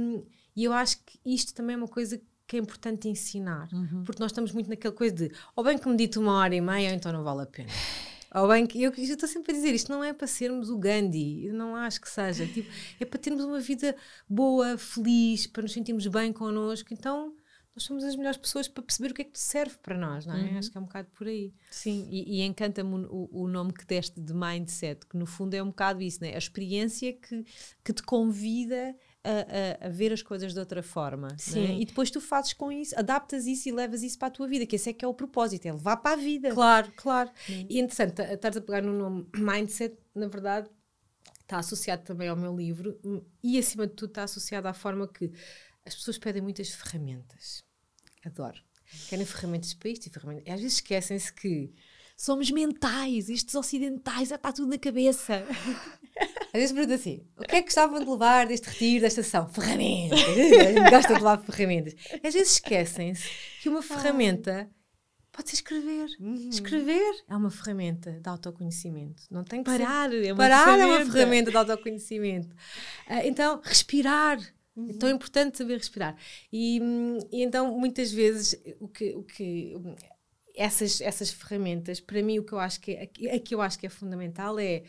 e eu acho que isto também é uma coisa que é importante ensinar, uhum. porque nós estamos muito naquela coisa de ou bem que medito uma hora e meia, ou então não vale a pena. Ou bem que eu, eu estou sempre a dizer, isto não é para sermos o Gandhi, eu não acho que seja. Tipo, é para termos uma vida boa, feliz, para nos sentirmos bem connosco. Então, nós somos as melhores pessoas para perceber o que é que serve para nós, não é? Uhum. Acho que é um bocado por aí. Sim, e, e encanta-me o, o, nome que deste de mindset, que no fundo é um bocado isso, né? A experiência que, que te convida a, a, a, ver as coisas de outra forma. Sim. É? E depois tu fazes com isso, adaptas isso e levas isso para a tua vida, que esse é que é o propósito, é levar para a vida. Claro, claro. Sim. E é interessante, estás a pegar no nome mindset, na verdade, está associado também ao meu livro e acima de tudo está associado à forma que as pessoas pedem muitas ferramentas. Adoro. Querem ferramentas para isto e ferramentas. E às vezes esquecem-se que somos mentais, estes ocidentais, está tudo na cabeça. Às vezes pergunto assim: o que é que gostavam de levar deste retiro, desta sessão? Ferramentas. Gostam de levar ferramentas. Às vezes esquecem-se que uma ferramenta pode ser escrever. Uhum. Escrever é uma ferramenta de autoconhecimento. Não tem que parar. Ser... É uma parar ferramenta. é uma ferramenta de autoconhecimento. Uh, então, respirar Uhum. É tão importante saber respirar. E, e, então, muitas vezes, o que, o que essas, essas ferramentas, para mim, o que eu acho que é, a que eu acho que é fundamental é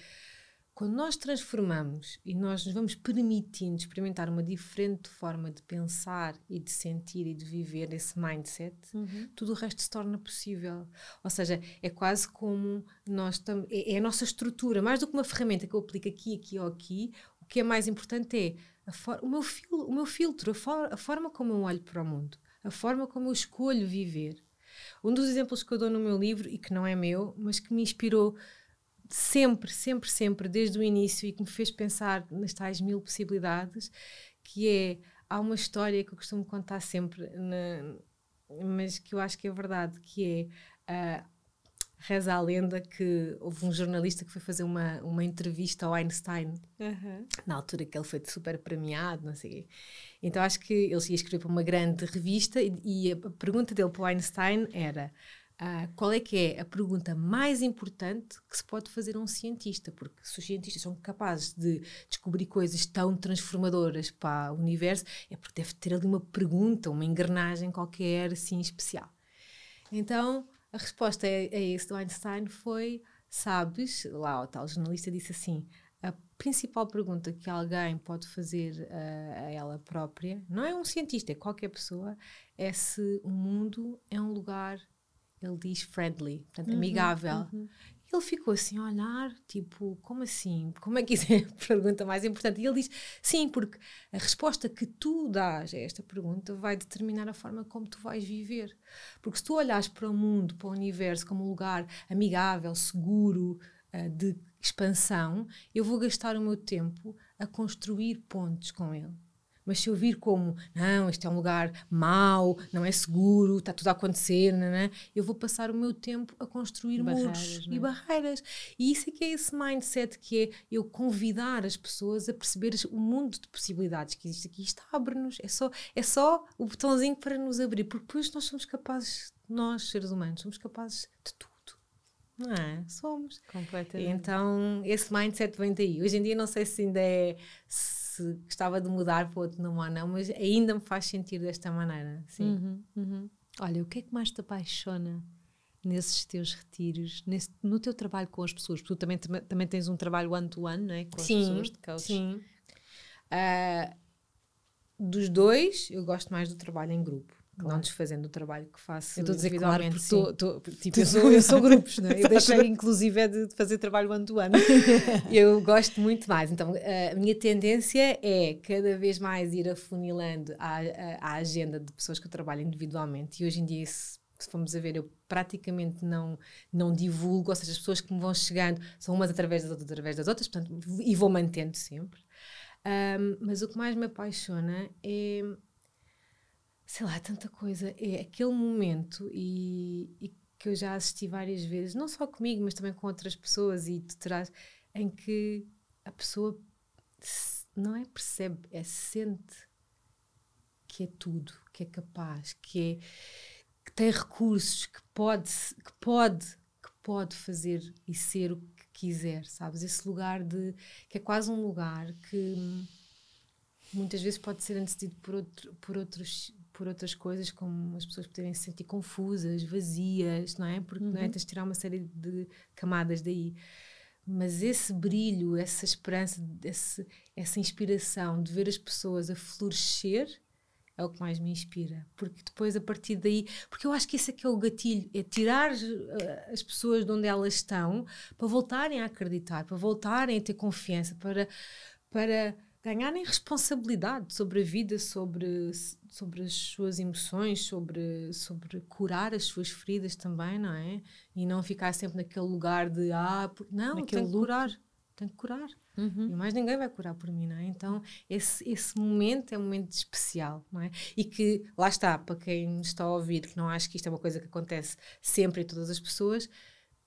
quando nós transformamos e nós nos vamos permitindo experimentar uma diferente forma de pensar e de sentir e de viver esse mindset, uhum. tudo o resto se torna possível. Ou seja, é quase como nós é, é a nossa estrutura, mais do que uma ferramenta que eu aplico aqui, aqui ou aqui, o que é mais importante é o, meu fil, o meu filtro, a, for, a forma como eu olho para o mundo, a forma como eu escolho viver. Um dos exemplos que eu dou no meu livro, e que não é meu, mas que me inspirou sempre, sempre, sempre, desde o início e que me fez pensar nas tais mil possibilidades, que é, há uma história que eu costumo contar sempre, na, mas que eu acho que é verdade, que é... Uh, reza a lenda que houve um jornalista que foi fazer uma, uma entrevista ao Einstein, uhum. na altura que ele foi super premiado, não sei Então acho que ele ia escrever para uma grande revista e, e a pergunta dele para o Einstein era uh, qual é que é a pergunta mais importante que se pode fazer a um cientista? Porque se os cientistas são capazes de descobrir coisas tão transformadoras para o universo, é porque deve ter ali uma pergunta, uma engrenagem qualquer assim especial. Então a resposta a, a esse do Einstein foi: sabes, lá o tal jornalista disse assim, a principal pergunta que alguém pode fazer a, a ela própria, não é um cientista, é qualquer pessoa, é se o mundo é um lugar, ele diz friendly, portanto, uhum, amigável. Uhum. Ele ficou assim a olhar, tipo, como assim? Como é que isso é a pergunta mais importante? E ele diz: sim, porque a resposta que tu dás a esta pergunta vai determinar a forma como tu vais viver. Porque se tu olhas para o mundo, para o universo, como um lugar amigável, seguro, uh, de expansão, eu vou gastar o meu tempo a construir pontos com ele. Mas se eu vir como, não, este é um lugar mau, não é seguro, está tudo a acontecer, não é? eu vou passar o meu tempo a construir barreiras, muros é? e barreiras. E isso é que é esse mindset que é eu convidar as pessoas a perceber o mundo de possibilidades que existe aqui. Isto abre-nos, é só, é só o botãozinho para nos abrir, porque depois nós somos capazes, nós seres humanos, somos capazes de tudo. Não é? Somos. Completamente. Então, esse mindset vem daí. Hoje em dia, não sei se ainda é. Se gostava de mudar para outro nome ou não, mas ainda me faz sentir desta maneira. Sim. Uhum, uhum. Olha, o que é que mais te apaixona nesses teus retiros, nesse, no teu trabalho com as pessoas? Porque tu também, também tens um trabalho one-to-one, -one, não é? Com sim, as pessoas de coach. Sim. Uh, dos dois, eu gosto mais do trabalho em grupo. Claro. Não desfazendo o trabalho que faço. Eu estou a dizer claro porque tô, tô, tipo, eu, sou, eu sou grupos, né? eu deixei inclusive é de fazer trabalho ano do ano. eu gosto muito mais. Então, a minha tendência é cada vez mais ir afunilando a, a, a agenda de pessoas que eu trabalho individualmente. E hoje em dia, se, se formos a ver, eu praticamente não, não divulgo, ou seja, as pessoas que me vão chegando são umas através das outras, através das outras, portanto, e vou mantendo sempre. Um, mas o que mais me apaixona é sei lá, tanta coisa. É aquele momento e, e, que eu já assisti várias vezes, não só comigo, mas também com outras pessoas, e tu terás, em que a pessoa não é percebe, é sente que é tudo, que é capaz, que, é, que tem recursos, que pode, que pode, que pode fazer e ser o que quiser, sabes? Esse lugar de que é quase um lugar que muitas vezes pode ser antecedido por, outro, por outros por outras coisas, como as pessoas poderem se sentir confusas, vazias, não é? Porque uhum. não é? Uhum. tens de tirar uma série de camadas daí. Mas esse brilho, essa esperança, esse, essa inspiração de ver as pessoas a florescer é o que mais me inspira. Porque depois, a partir daí, porque eu acho que esse é que é o gatilho, é tirar uh, as pessoas de onde elas estão para voltarem a acreditar, para voltarem a ter confiança, para, para ganharem responsabilidade sobre a vida, sobre, sobre as suas emoções, sobre, sobre curar as suas feridas também, não é? E não ficar sempre naquele lugar de ah, não, naquele tenho que curar, tenho que curar. Uhum. E mais ninguém vai curar por mim, não é? Então, esse, esse momento é um momento especial, não é? E que, lá está, para quem está a ouvir, que não acha que isto é uma coisa que acontece sempre em todas as pessoas,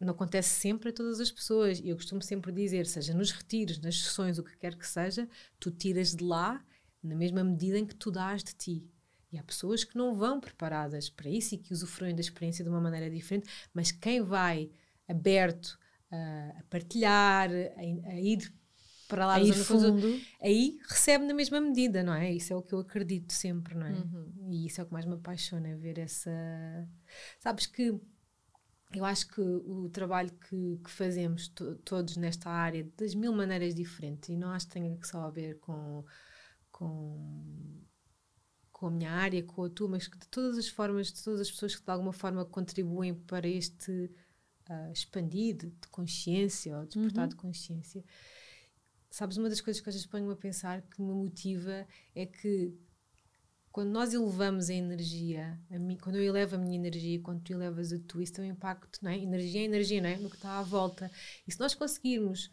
não acontece sempre a todas as pessoas. E eu costumo sempre dizer, seja nos retiros, nas sessões, o que quer que seja, tu tiras de lá na mesma medida em que tu dás de ti. E há pessoas que não vão preparadas para isso e que usufruem da experiência de uma maneira diferente, mas quem vai aberto uh, a partilhar, a, a, ir para lá, a ir fundo. aí recebe na mesma medida, não é? Isso é o que eu acredito sempre, não é? Uhum. E isso é o que mais me apaixona, é ver essa. Sabes que eu acho que o trabalho que, que fazemos to, todos nesta área, das mil maneiras diferentes, e não acho que tenha só a ver com, com, com a minha área, com a tua, mas de todas as formas, de todas as pessoas que de alguma forma contribuem para este uh, expandir de, consciência ou despertar uhum. de consciência. Sabes, uma das coisas que às vezes ponho-me a pensar que me motiva é que quando nós elevamos a energia, a mim, quando eu elevo a minha energia, quando tu elevas a tua, isso tem um impacto, não é? Energia é energia, não é? No que está à volta. E se nós conseguirmos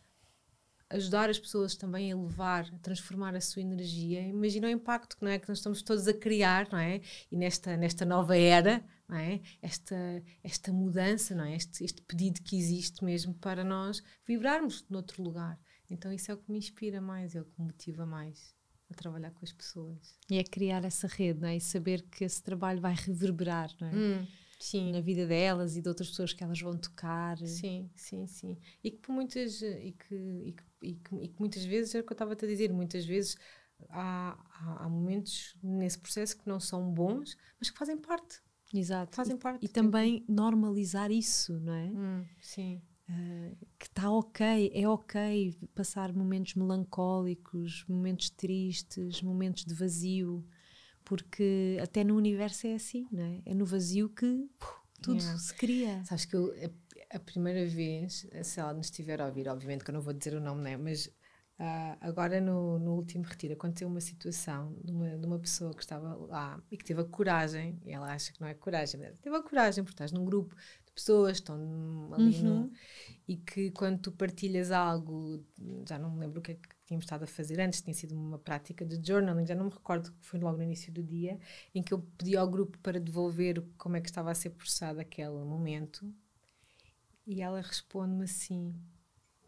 ajudar as pessoas também a elevar, a transformar a sua energia, imagina o impacto não é? que nós estamos todos a criar, não é? E nesta, nesta nova era, não é? Esta, esta mudança, não é? Este, este pedido que existe mesmo para nós vibrarmos noutro lugar. Então isso é o que me inspira mais, é o que me motiva mais a trabalhar com as pessoas. E é criar essa rede, não é? E saber que esse trabalho vai reverberar, não é? Hum, sim. Na vida delas e de outras pessoas que elas vão tocar. Sim, sim, sim. E que por muitas e que, e que, e que, e que muitas vezes é o que eu estava a te dizer, muitas vezes há, há, há, momentos nesse processo que não são bons, mas que fazem parte. Exato. Fazem parte. E, e também normalizar isso, não é? Hum, sim. Uh, que está ok, é ok passar momentos melancólicos, momentos tristes, momentos de vazio, porque até no universo é assim, não é? É no vazio que tudo yeah. se cria. Sabes que eu, a, a, primeira vez, se ela nos estiver a ouvir, obviamente que eu não vou dizer o nome, né? mas uh, agora no, no último retiro aconteceu uma situação de uma, de uma pessoa que estava lá e que teve a coragem, e ela acha que não é coragem, mas teve a coragem, porque estás num grupo pessoas, estão ali uhum. no. E que quando tu partilhas algo, já não me lembro o que é que tínhamos estado a fazer antes, tinha sido uma prática de journaling, já não me recordo, foi logo no início do dia, em que eu pedi ao grupo para devolver como é que estava a ser processado aquele momento. E ela responde-me assim: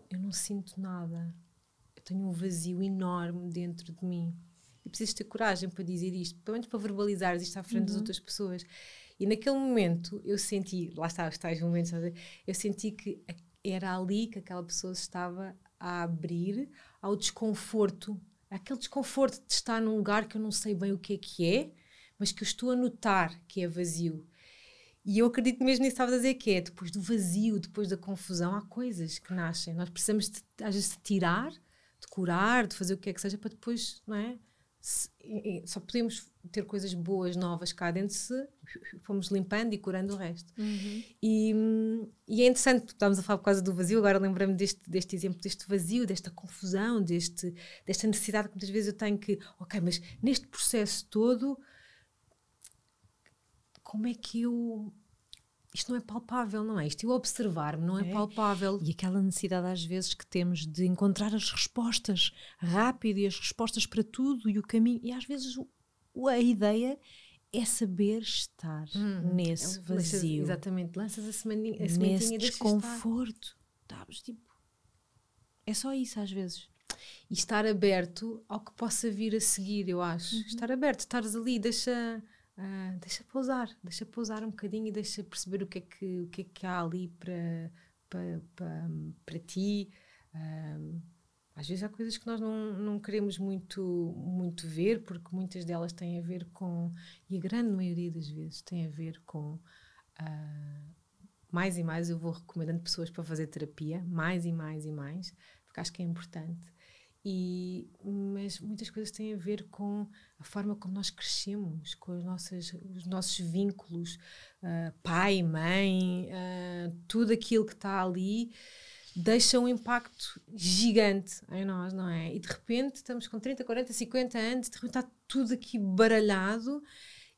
Eu não sinto nada, eu tenho um vazio enorme dentro de mim. E precisas ter coragem para dizer isto, pelo menos para verbalizar isto à frente uhum. das outras pessoas. E naquele momento eu senti, lá está os tais momentos, eu senti que era ali que aquela pessoa estava a abrir ao desconforto, aquele desconforto de estar num lugar que eu não sei bem o que é que é, mas que eu estou a notar que é vazio. E eu acredito mesmo nisso que estavas a dizer, que é depois do vazio, depois da confusão, há coisas que nascem. Nós precisamos, de, às vezes, de tirar, de curar, de fazer o que é que seja, para depois, não é? Só podemos ter coisas boas, novas cá dentro se fomos limpando e curando o resto. Uhum. E, e, é interessante, estávamos a falar por causa do vazio, agora lembrei-me deste, deste exemplo, deste vazio, desta confusão, deste, desta necessidade que muitas vezes eu tenho que, ok, mas neste processo todo, como é que eu isto não é palpável, não é? Isto eu observar-me não é, é, palpável. E aquela necessidade às vezes que temos de encontrar as respostas rápido e as respostas para tudo e o caminho. E às vezes o, a ideia é saber estar hum, nesse é, vazio. Lanças, exatamente, lanças a semaninha, a nesse desconforto. Sabes, tipo, é só isso às vezes. E estar aberto ao que possa vir a seguir, eu acho. Uhum. Estar aberto, estares ali, deixa Uh, deixa pousar, deixa pousar um bocadinho e deixa perceber o que é que, o que, é que há ali para, para, para, para ti. Uh, às vezes há coisas que nós não, não queremos muito, muito ver, porque muitas delas têm a ver com, e a grande maioria das vezes tem a ver com. Uh, mais e mais eu vou recomendando pessoas para fazer terapia, mais e mais e mais, porque acho que é importante. E, mas muitas coisas têm a ver com a forma como nós crescemos, com as nossas, os nossos vínculos, uh, pai, mãe, uh, tudo aquilo que está ali deixa um impacto gigante em nós, não é? E de repente estamos com 30, 40, 50 anos, de repente está tudo aqui baralhado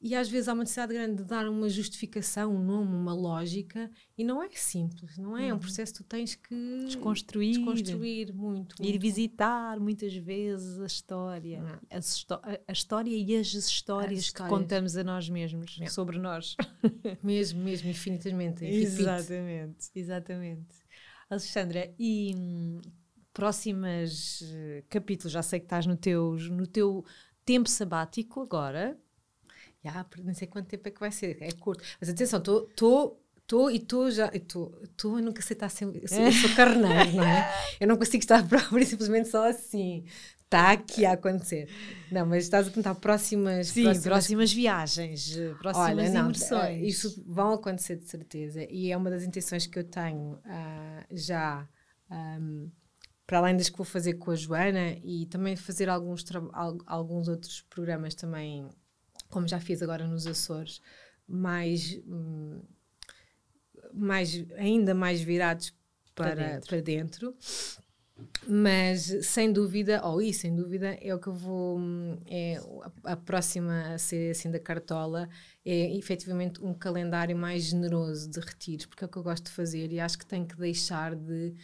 e às vezes há uma necessidade grande de dar uma justificação, um nome, uma lógica, e não é simples, não é? É um uhum. processo que tu tens que desconstruir, desconstruir muito, muito. Ir visitar muitas vezes a história, uhum. a, a, história e as histórias, as que contamos a nós mesmos é. sobre nós. mesmo, mesmo, infinitamente. Exatamente, exatamente. Alexandra, e hum, próximas uh, capítulos, já sei que estás no teu, no teu tempo sabático agora, já, não sei quanto tempo é que vai ser, é curto. Mas atenção, estou estou e estou já estou eu nunca sei estar sempre eu sou, eu sou carneiro não é? Eu não consigo estar própria simplesmente só assim. Está aqui a acontecer. Não mas estás a perguntar próximas sim próximas, próximas viagens próximas Olha, não, imersões. isso vão acontecer de certeza. E é uma das intenções que eu tenho uh, já um, para além das que vou fazer com a Joana e também fazer alguns alguns outros programas também como já fiz agora nos Açores, mais, hum, mais ainda mais virados para, para dentro. para, dentro. Mas sem dúvida, ou oh, isso sem dúvida, é o que eu vou. Hum, é a, a próxima a ser assim da cartola é efetivamente um calendário mais generoso de retiros, porque é o que eu gosto de fazer e acho que tenho que deixar de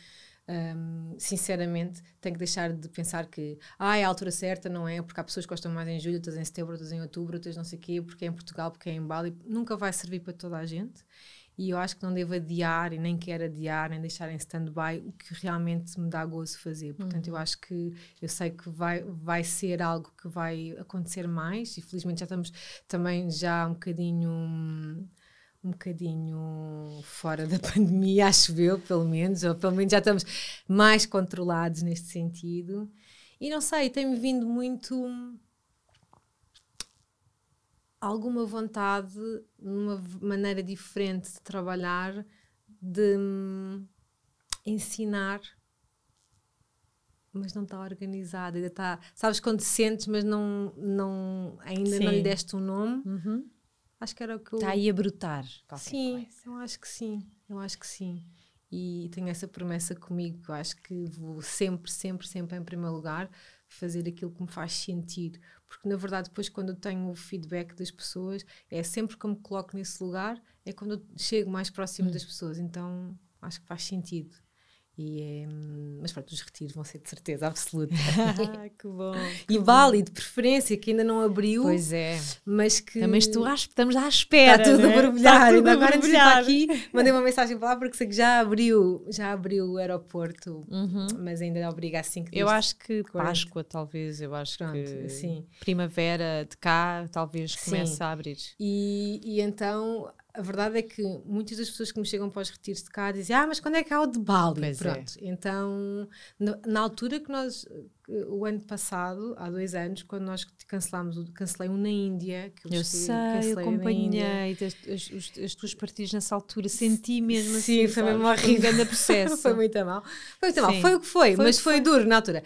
um, sinceramente, tenho que deixar de pensar que ah, é a altura certa, não é? Porque há pessoas que gostam mais em julho, outras em setembro, outras em outubro, outras não sei o quê, porque é em Portugal, porque é em Bali. Nunca vai servir para toda a gente. E eu acho que não devo adiar e nem quero adiar, nem deixar em stand-by o que realmente me dá gozo fazer. Portanto, uhum. eu acho que eu sei que vai, vai ser algo que vai acontecer mais e felizmente já estamos também já um bocadinho um bocadinho fora da pandemia, acho eu, pelo menos, ou pelo menos já estamos mais controlados neste sentido. E não sei, tem-me vindo muito alguma vontade, numa maneira diferente de trabalhar, de ensinar, mas não está organizada, ainda está, sabes quando sentes, mas não, não ainda Sim. não lhe deste um nome. Uhum Acho que era o que eu. Está aí a brotar. Sim, coisa. eu acho que sim. Eu acho que sim. E tenho essa promessa comigo. Eu acho que vou sempre, sempre, sempre, em primeiro lugar, fazer aquilo que me faz sentir. Porque, na verdade, depois, quando eu tenho o feedback das pessoas, é sempre que eu me coloco nesse lugar, é quando eu chego mais próximo hum. das pessoas. Então, acho que faz sentido. E é, mas pronto, os retiros vão ser de certeza absoluta. que bom. Que e vale, de preferência, que ainda não abriu. Pois é. Mas que. Também estou à, estamos à espera. Está tudo né? a borbulhar. Ainda agora antes de estar aqui, mandei uma mensagem para lá porque sei que já abriu, já abriu o aeroporto, uhum. mas ainda obriga assim que Eu acho que Páscoa, talvez, eu acho pronto, que sim. primavera de cá, talvez comece a abrir. E, e então a verdade é que muitas das pessoas que me chegam para os retiros de cá dizem: Ah, mas quando é que há o de Bali? Pois é. Pronto. É. Então, na, na, altura que nós, o ano passado, há dois anos, quando nós cancelámos, cancelei um na Índia. Que eu, eu sei, eu acompanhei as, as, as, tuas partidas nessa altura, senti mesmo assim. Sim, foi mesmo horrível. Foi processo. foi muito mal. Foi muito mal. Foi o que foi, foi mas foi, foi duro na altura.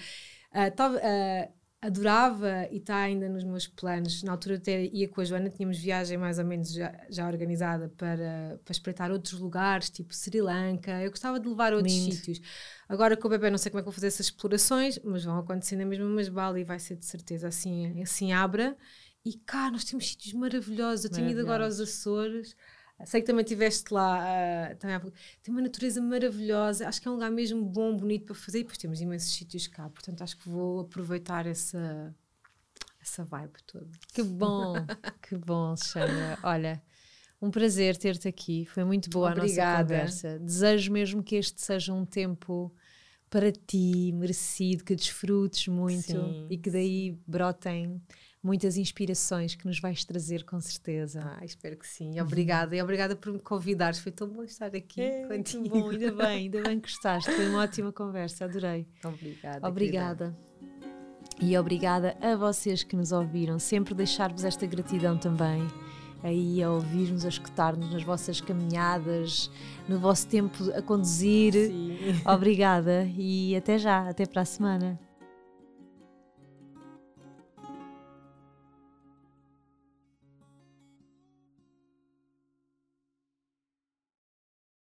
Uh, uh, adorava e está ainda nos meus planos. Na altura até ia com a Joana, tínhamos viagem mais ou menos já, já organizada para, para espreitar outros lugares, tipo Sri Lanka. Eu gostava de levar a outros Lindo. sítios. Agora com o bebê não sei como é que vou fazer essas explorações, mas vão acontecer na mesma, mas Bali vai ser de certeza assim, assim abra. E cá nós temos sítios maravilhosos. Eu tenho ido agora aos Açores. Sei que também estiveste lá, uh, também tem uma natureza maravilhosa, acho que é um lugar mesmo bom, bonito para fazer, e depois temos imensos sítios cá, portanto acho que vou aproveitar essa, essa vibe toda. Que bom, que bom, Alexandra. Olha, um prazer ter-te aqui, foi muito boa Obrigada. a nossa conversa. Desejo mesmo que este seja um tempo para ti, merecido, que desfrutes muito sim, e que daí brotem muitas inspirações que nos vais trazer com certeza. Ah, espero que sim. Obrigada. E obrigada por me convidares. Foi tão bom estar aqui é, contigo. bom, ainda bem, ainda bem que gostaste. Foi uma ótima conversa, adorei. Obrigada. Obrigada. E obrigada a vocês que nos ouviram. Sempre deixar-vos esta gratidão também. Aí a ouvir-nos, a escutar-nos nas vossas caminhadas, no vosso tempo a conduzir. Sim. Obrigada e até já, até para a semana.